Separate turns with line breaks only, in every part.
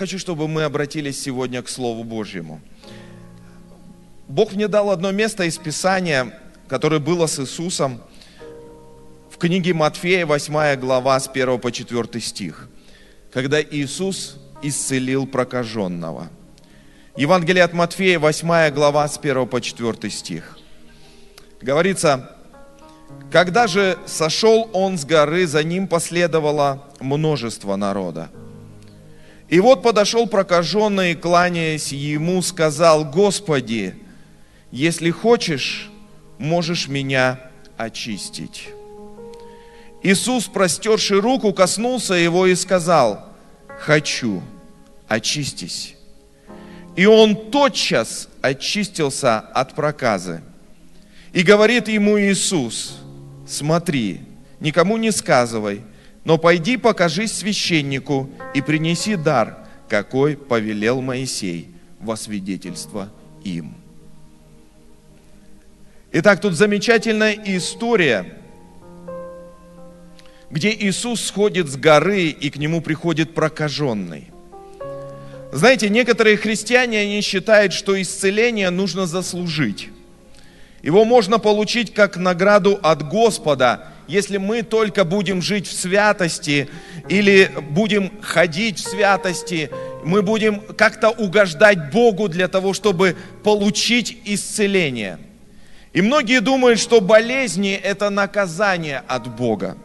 хочу, чтобы мы обратились сегодня к Слову Божьему. Бог мне дал одно место из Писания, которое было с Иисусом в книге Матфея, 8 глава, с 1 по 4 стих, когда Иисус исцелил прокаженного. Евангелие от Матфея, 8 глава, с 1 по 4 стих. Говорится, когда же сошел он с горы, за ним последовало множество народа. И вот подошел прокаженный, кланяясь ему, сказал, Господи, если хочешь, можешь меня очистить. Иисус, простерший руку, коснулся его и сказал, хочу, очистись. И он тотчас очистился от проказы. И говорит ему Иисус, смотри, никому не сказывай, но пойди покажись священнику и принеси дар, какой повелел Моисей во свидетельство им. Итак, тут замечательная история, где Иисус сходит с горы, и к нему приходит прокаженный. Знаете, некоторые христиане, они считают, что исцеление нужно заслужить. Его можно получить как награду от Господа, если мы только будем жить в святости или будем ходить в святости, мы будем как-то угождать Богу для того, чтобы получить исцеление. И многие думают, что болезни – это наказание от Бога.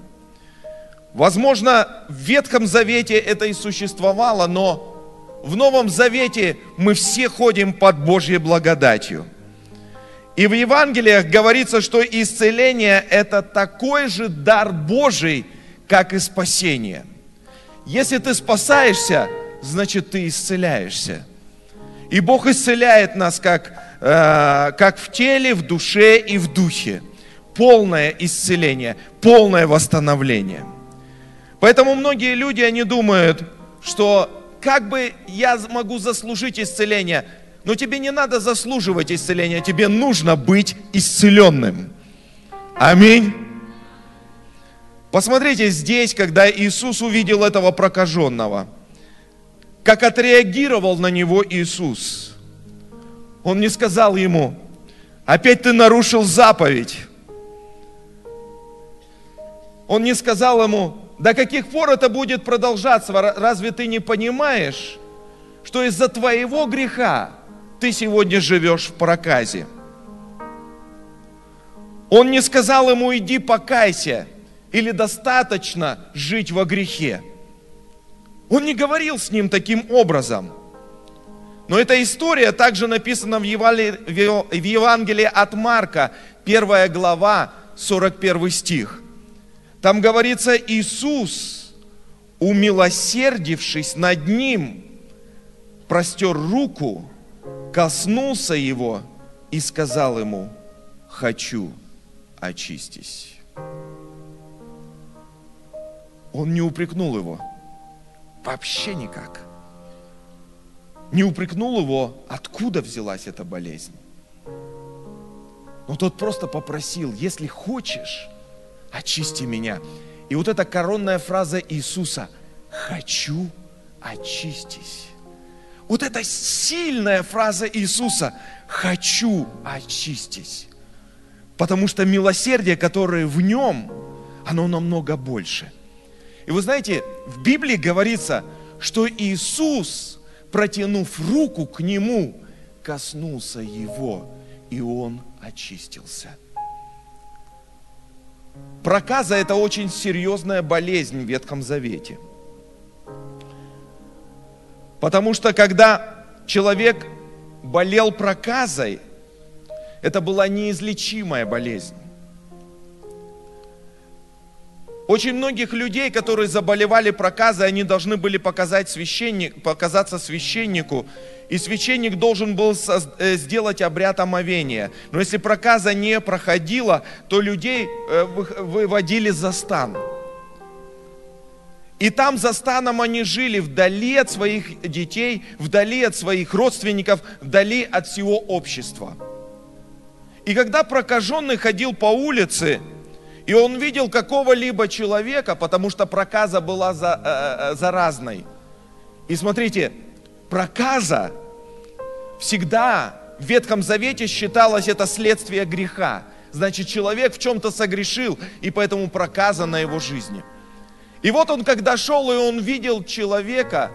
Возможно, в Ветхом Завете это и существовало, но в Новом Завете мы все ходим под Божьей благодатью – и в Евангелиях говорится, что исцеление – это такой же дар Божий, как и спасение. Если ты спасаешься, значит ты исцеляешься. И Бог исцеляет нас как, э, как в теле, в душе и в духе. Полное исцеление, полное восстановление. Поэтому многие люди, они думают, что как бы я могу заслужить исцеление – но тебе не надо заслуживать исцеления, тебе нужно быть исцеленным. Аминь. Посмотрите здесь, когда Иисус увидел этого прокаженного, как отреагировал на него Иисус. Он не сказал ему, опять ты нарушил заповедь. Он не сказал ему, до каких пор это будет продолжаться? Разве ты не понимаешь, что из-за твоего греха ты сегодня живешь в проказе. Он не сказал ему, иди покайся, или достаточно жить во грехе. Он не говорил с ним таким образом. Но эта история также написана в Евангелии от Марка, первая глава, 41 стих. Там говорится, Иисус, умилосердившись над ним, простер руку коснулся его и сказал ему, хочу, очистись. Он не упрекнул его. Вообще никак. Не упрекнул его, откуда взялась эта болезнь. Но тот просто попросил, если хочешь, очисти меня. И вот эта коронная фраза Иисуса, хочу, очистись. Вот эта сильная фраза Иисуса «хочу очистись». Потому что милосердие, которое в нем, оно намного больше. И вы знаете, в Библии говорится, что Иисус, протянув руку к нему, коснулся его, и он очистился. Проказа – это очень серьезная болезнь в Ветхом Завете – Потому что когда человек болел проказой, это была неизлечимая болезнь. Очень многих людей, которые заболевали проказой, они должны были показать священник, показаться священнику, и священник должен был э, сделать обряд омовения. Но если проказа не проходила, то людей э, выводили за стан. И там за станом они жили вдали от своих детей, вдали от своих родственников, вдали от всего общества. И когда прокаженный ходил по улице, и он видел какого-либо человека, потому что проказа была за, э, э, заразной. И смотрите, проказа всегда в Ветхом Завете считалось это следствие греха. Значит, человек в чем-то согрешил, и поэтому проказа на его жизни. И вот он, когда шел, и он видел человека,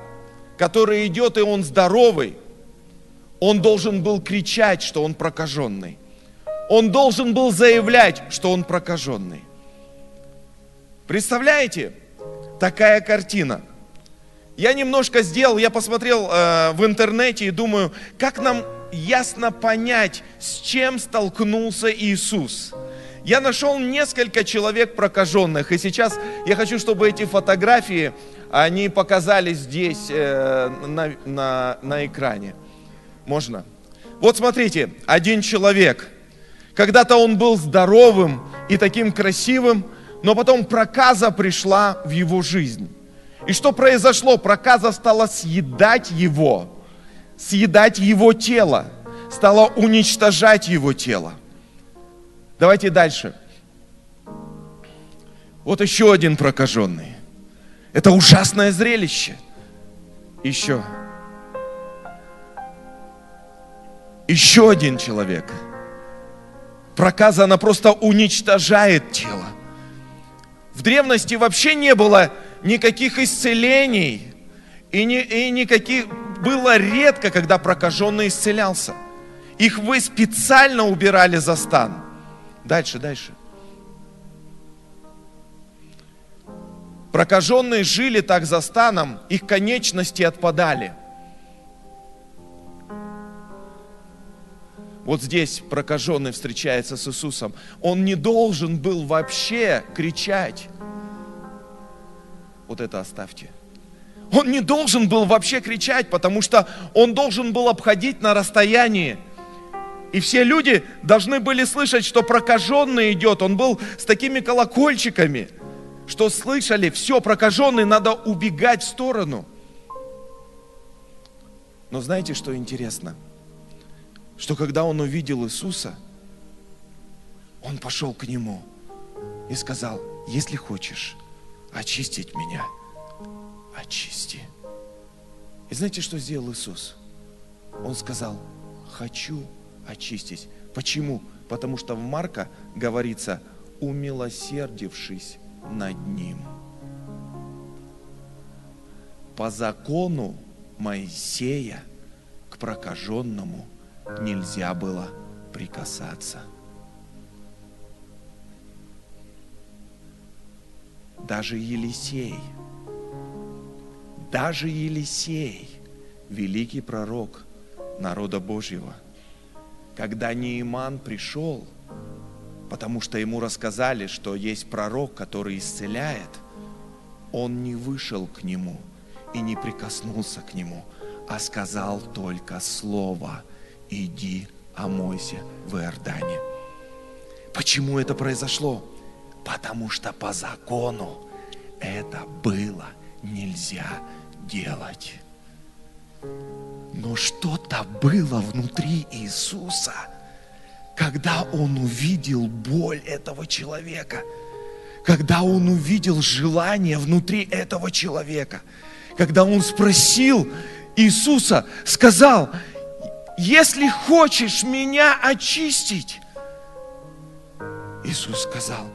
который идет, и он здоровый, он должен был кричать, что он прокаженный. Он должен был заявлять, что он прокаженный. Представляете? Такая картина. Я немножко сделал, я посмотрел э, в интернете и думаю, как нам ясно понять, с чем столкнулся Иисус. Я нашел несколько человек прокаженных, и сейчас я хочу, чтобы эти фотографии, они показались здесь э, на, на, на экране. Можно? Вот смотрите, один человек. Когда-то он был здоровым и таким красивым, но потом проказа пришла в его жизнь. И что произошло? Проказа стала съедать его, съедать его тело, стала уничтожать его тело. Давайте дальше. Вот еще один прокаженный. Это ужасное зрелище. Еще. Еще один человек. Проказа, она просто уничтожает тело. В древности вообще не было никаких исцелений. И, не, и никаких... Было редко, когда прокаженный исцелялся. Их вы специально убирали за стан. Дальше, дальше. Прокаженные жили так за станом, их конечности отпадали. Вот здесь прокаженный встречается с Иисусом. Он не должен был вообще кричать. Вот это оставьте. Он не должен был вообще кричать, потому что он должен был обходить на расстоянии. И все люди должны были слышать, что прокаженный идет. Он был с такими колокольчиками, что слышали, все, прокаженный, надо убегать в сторону. Но знаете, что интересно? Что когда он увидел Иисуса, он пошел к нему и сказал, если хочешь, очистить меня, очисти. И знаете, что сделал Иисус? Он сказал, хочу очистить. Почему? Потому что в Марка говорится, умилосердившись над ним. По закону Моисея к прокаженному нельзя было прикасаться. даже Елисей, даже Елисей, великий пророк народа Божьего, когда Неиман пришел, потому что ему рассказали, что есть пророк, который исцеляет, он не вышел к нему и не прикоснулся к нему, а сказал только слово «Иди, омойся в Иордане». Почему это произошло? Потому что по закону это было нельзя делать. Но что-то было внутри Иисуса, когда Он увидел боль этого человека, когда Он увидел желание внутри этого человека, когда Он спросил Иисуса, сказал, если хочешь меня очистить, Иисус сказал,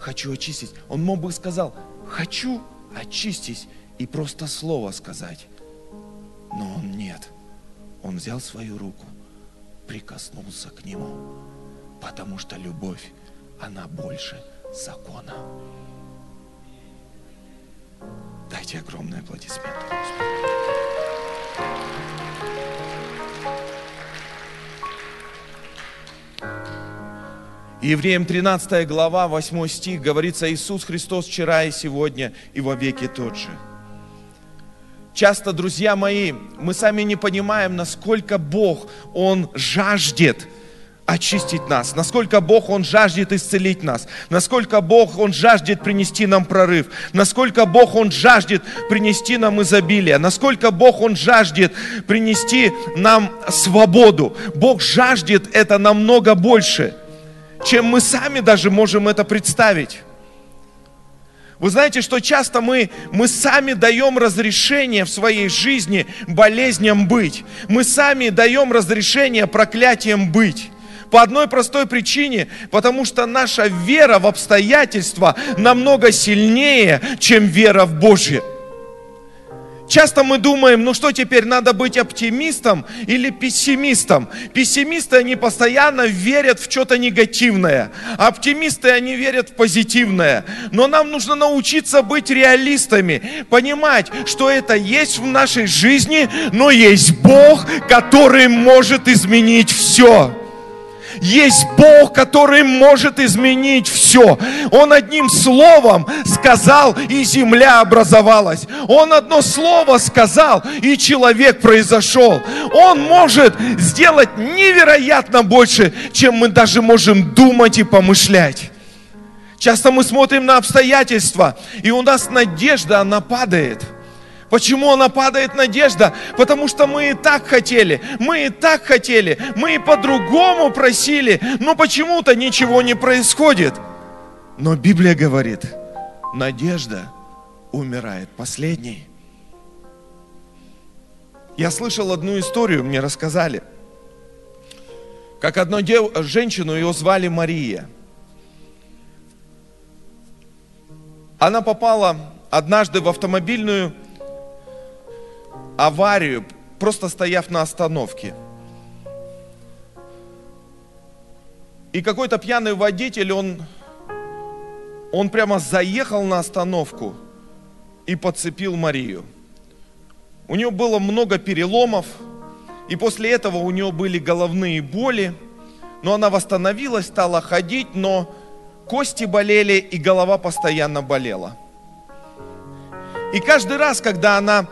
хочу очистить. Он мог бы сказал, хочу очистить и просто слово сказать. Но он нет. Он взял свою руку, прикоснулся к нему, потому что любовь, она больше закона. Дайте огромные аплодисменты. Евреям 13 глава, 8 стих, говорится, Иисус Христос вчера и сегодня и во веки тот же. Часто, друзья мои, мы сами не понимаем, насколько Бог, Он жаждет очистить нас, насколько Бог, Он жаждет исцелить нас, насколько Бог, Он жаждет принести нам прорыв, насколько Бог, Он жаждет принести нам изобилие, насколько Бог, Он жаждет принести нам свободу. Бог жаждет это намного больше – чем мы сами даже можем это представить. Вы знаете, что часто мы, мы сами даем разрешение в своей жизни болезням быть. Мы сами даем разрешение проклятиям быть. По одной простой причине, потому что наша вера в обстоятельства намного сильнее, чем вера в Божье. Часто мы думаем, ну что теперь, надо быть оптимистом или пессимистом? Пессимисты, они постоянно верят в что-то негативное. Оптимисты, они верят в позитивное. Но нам нужно научиться быть реалистами, понимать, что это есть в нашей жизни, но есть Бог, который может изменить все. Есть Бог, который может изменить все. Он одним словом сказал, и земля образовалась. Он одно слово сказал, и человек произошел. Он может сделать невероятно больше, чем мы даже можем думать и помышлять. Часто мы смотрим на обстоятельства, и у нас надежда, она падает – Почему она падает надежда? Потому что мы и так хотели, мы и так хотели, мы и по-другому просили, но почему-то ничего не происходит. Но Библия говорит, надежда умирает последней. Я слышал одну историю, мне рассказали, как одну дев... женщину, ее звали Мария. Она попала однажды в автомобильную аварию, просто стояв на остановке. И какой-то пьяный водитель, он, он прямо заехал на остановку и подцепил Марию. У нее было много переломов, и после этого у нее были головные боли, но она восстановилась, стала ходить, но кости болели и голова постоянно болела. И каждый раз, когда она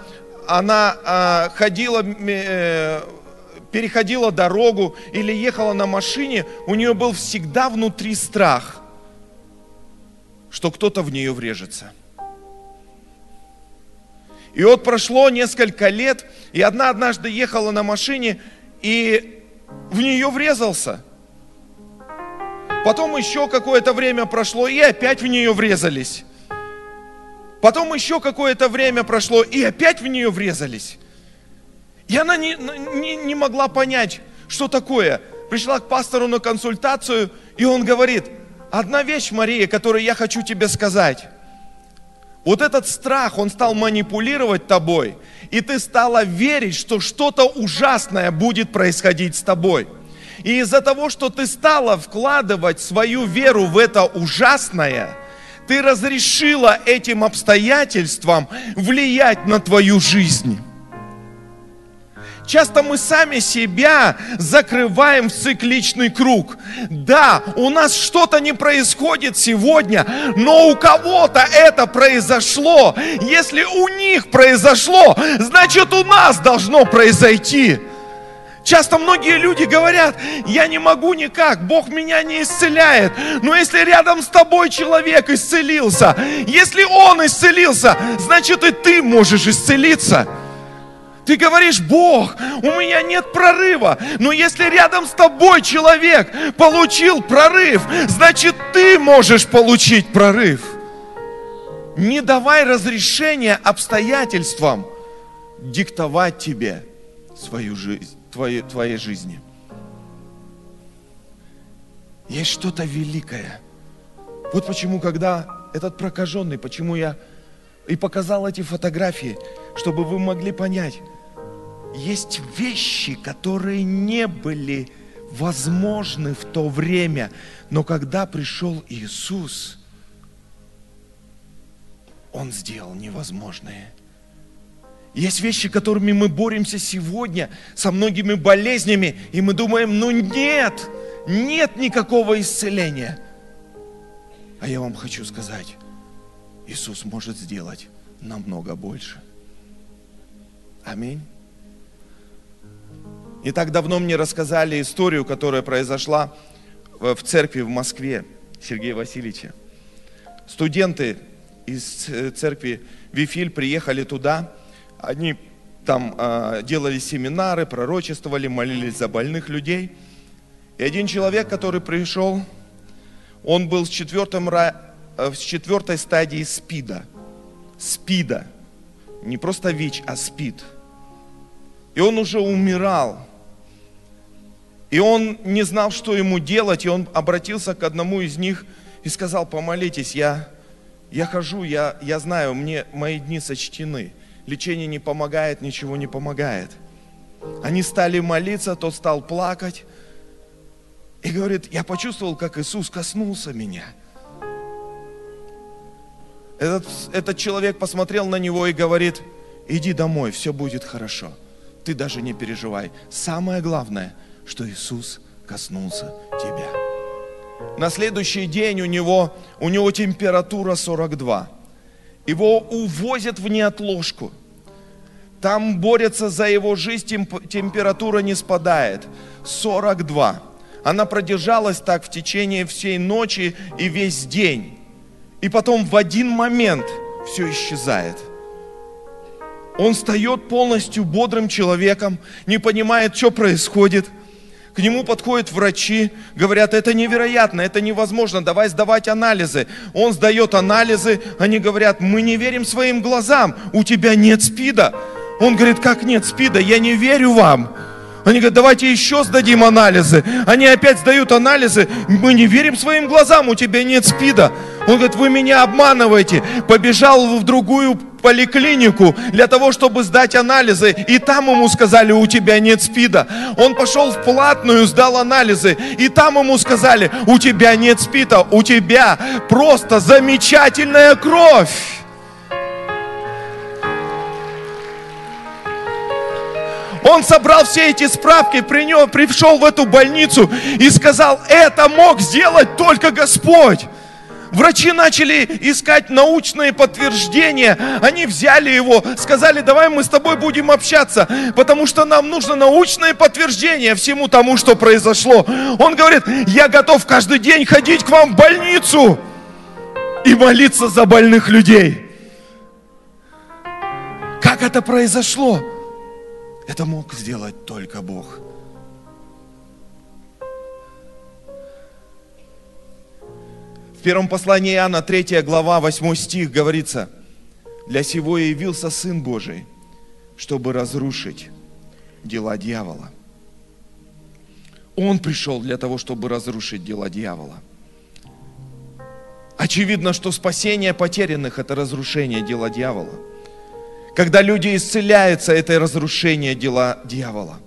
она а, ходила, э, переходила дорогу или ехала на машине, у нее был всегда внутри страх, что кто-то в нее врежется. И вот прошло несколько лет, и одна однажды ехала на машине, и в нее врезался. Потом еще какое-то время прошло, и опять в нее врезались. Потом еще какое-то время прошло, и опять в нее врезались. И она не, не, не могла понять, что такое. Пришла к пастору на консультацию, и он говорит, одна вещь, Мария, которую я хочу тебе сказать. Вот этот страх, он стал манипулировать тобой, и ты стала верить, что что-то ужасное будет происходить с тобой. И из-за того, что ты стала вкладывать свою веру в это ужасное – ты разрешила этим обстоятельствам влиять на твою жизнь. Часто мы сами себя закрываем в цикличный круг. Да, у нас что-то не происходит сегодня, но у кого-то это произошло. Если у них произошло, значит у нас должно произойти. Часто многие люди говорят, я не могу никак, Бог меня не исцеляет. Но если рядом с тобой человек исцелился, если он исцелился, значит и ты можешь исцелиться. Ты говоришь, Бог, у меня нет прорыва. Но если рядом с тобой человек получил прорыв, значит ты можешь получить прорыв. Не давай разрешения обстоятельствам диктовать тебе свою жизнь твоей, твоей жизни. Есть что-то великое. Вот почему, когда этот прокаженный, почему я и показал эти фотографии, чтобы вы могли понять, есть вещи, которые не были возможны в то время, но когда пришел Иисус, Он сделал невозможное. Есть вещи, которыми мы боремся сегодня, со многими болезнями, и мы думаем, ну нет, нет никакого исцеления. А я вам хочу сказать, Иисус может сделать намного больше. Аминь. Не так давно мне рассказали историю, которая произошла в церкви в Москве Сергея Васильевича. Студенты из э, церкви Вифиль приехали туда, они там э, делали семинары, пророчествовали, молились за больных людей. И один человек, который пришел, он был с четвертым в четвертой стадии СПИДа. СПИДа. Не просто ВИЧ, а СПИД. И он уже умирал. И он не знал, что ему делать, и он обратился к одному из них и сказал, помолитесь, я, я хожу, я, я знаю, мне мои дни сочтены. Лечение не помогает, ничего не помогает. Они стали молиться, тот стал плакать. И говорит, я почувствовал, как Иисус коснулся меня. Этот, этот человек посмотрел на него и говорит, иди домой, все будет хорошо. Ты даже не переживай. Самое главное, что Иисус коснулся тебя. На следующий день у него, у него температура 42. Его увозят в неотложку. Там борются за его жизнь, температура не спадает. 42. Она продержалась так в течение всей ночи и весь день. И потом в один момент все исчезает. Он встает полностью бодрым человеком, не понимает, что происходит. К нему подходят врачи, говорят, это невероятно, это невозможно, давай сдавать анализы. Он сдает анализы, они говорят, мы не верим своим глазам, у тебя нет СПИДа. Он говорит, как нет СПИДа, я не верю вам. Они говорят, давайте еще сдадим анализы. Они опять сдают анализы. Мы не верим своим глазам, у тебя нет СПИДа. Он говорит, вы меня обманываете. Побежал в другую поликлинику для того, чтобы сдать анализы. И там ему сказали, у тебя нет СПИДа. Он пошел в платную, сдал анализы. И там ему сказали, у тебя нет СПИДа, у тебя просто замечательная кровь. Он собрал все эти справки, принес, пришел в эту больницу и сказал, это мог сделать только Господь. Врачи начали искать научные подтверждения. Они взяли его, сказали, давай мы с тобой будем общаться, потому что нам нужно научное подтверждение всему тому, что произошло. Он говорит, я готов каждый день ходить к вам в больницу и молиться за больных людей. Как это произошло? Это мог сделать только Бог. В первом послании Иоанна, 3 глава, 8 стих говорится, «Для сего явился Сын Божий, чтобы разрушить дела дьявола». Он пришел для того, чтобы разрушить дела дьявола. Очевидно, что спасение потерянных – это разрушение дела дьявола – когда люди исцеляются, это разрушение дела дьявола.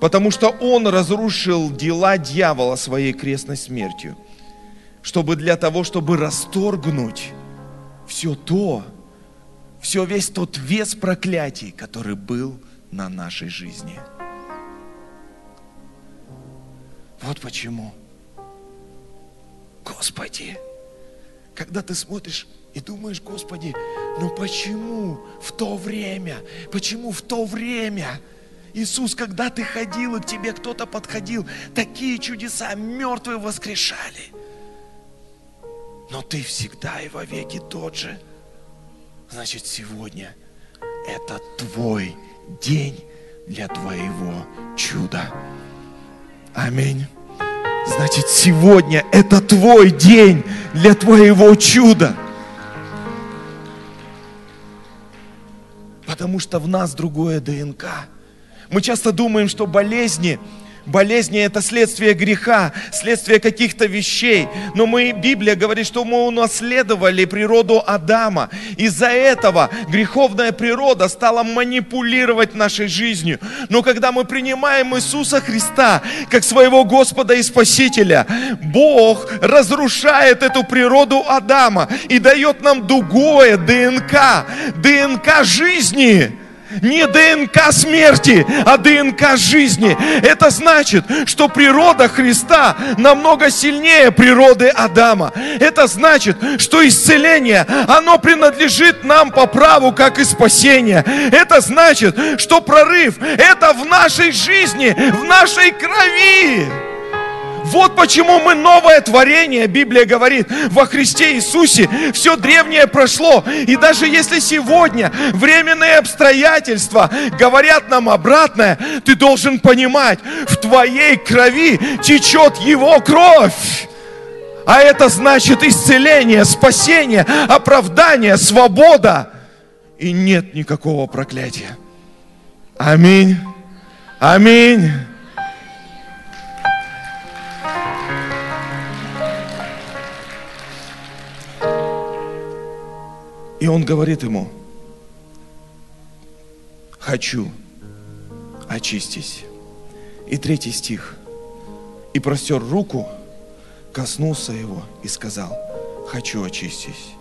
Потому что он разрушил дела дьявола своей крестной смертью. Чтобы для того, чтобы расторгнуть все то, все весь тот вес проклятий, который был на нашей жизни. Вот почему. Господи, когда ты смотришь и думаешь, Господи, ну почему в то время, почему в то время, Иисус, когда ты ходил и к тебе кто-то подходил, такие чудеса, мертвые воскрешали. Но ты всегда и вовеки тот же. Значит, сегодня это твой день для твоего чуда. Аминь. Значит, сегодня это твой день для твоего чуда. Потому что в нас другое ДНК. Мы часто думаем, что болезни Болезни – это следствие греха, следствие каких-то вещей. Но мы, Библия говорит, что мы унаследовали природу Адама. Из-за этого греховная природа стала манипулировать нашей жизнью. Но когда мы принимаем Иисуса Христа как своего Господа и Спасителя, Бог разрушает эту природу Адама и дает нам другое ДНК, ДНК жизни не ДНК смерти, а ДНК жизни. Это значит, что природа Христа намного сильнее природы Адама. Это значит, что исцеление, оно принадлежит нам по праву, как и спасение. Это значит, что прорыв, это в нашей жизни, в нашей крови. Вот почему мы новое творение, Библия говорит, во Христе Иисусе все древнее прошло. И даже если сегодня временные обстоятельства говорят нам обратное, ты должен понимать, в твоей крови течет Его кровь. А это значит исцеление, спасение, оправдание, свобода. И нет никакого проклятия. Аминь. Аминь. И он говорит ему, хочу, очистись. И третий стих. И простер руку, коснулся его и сказал, хочу очистись.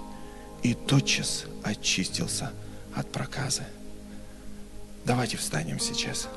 И тотчас очистился от проказы. Давайте встанем сейчас.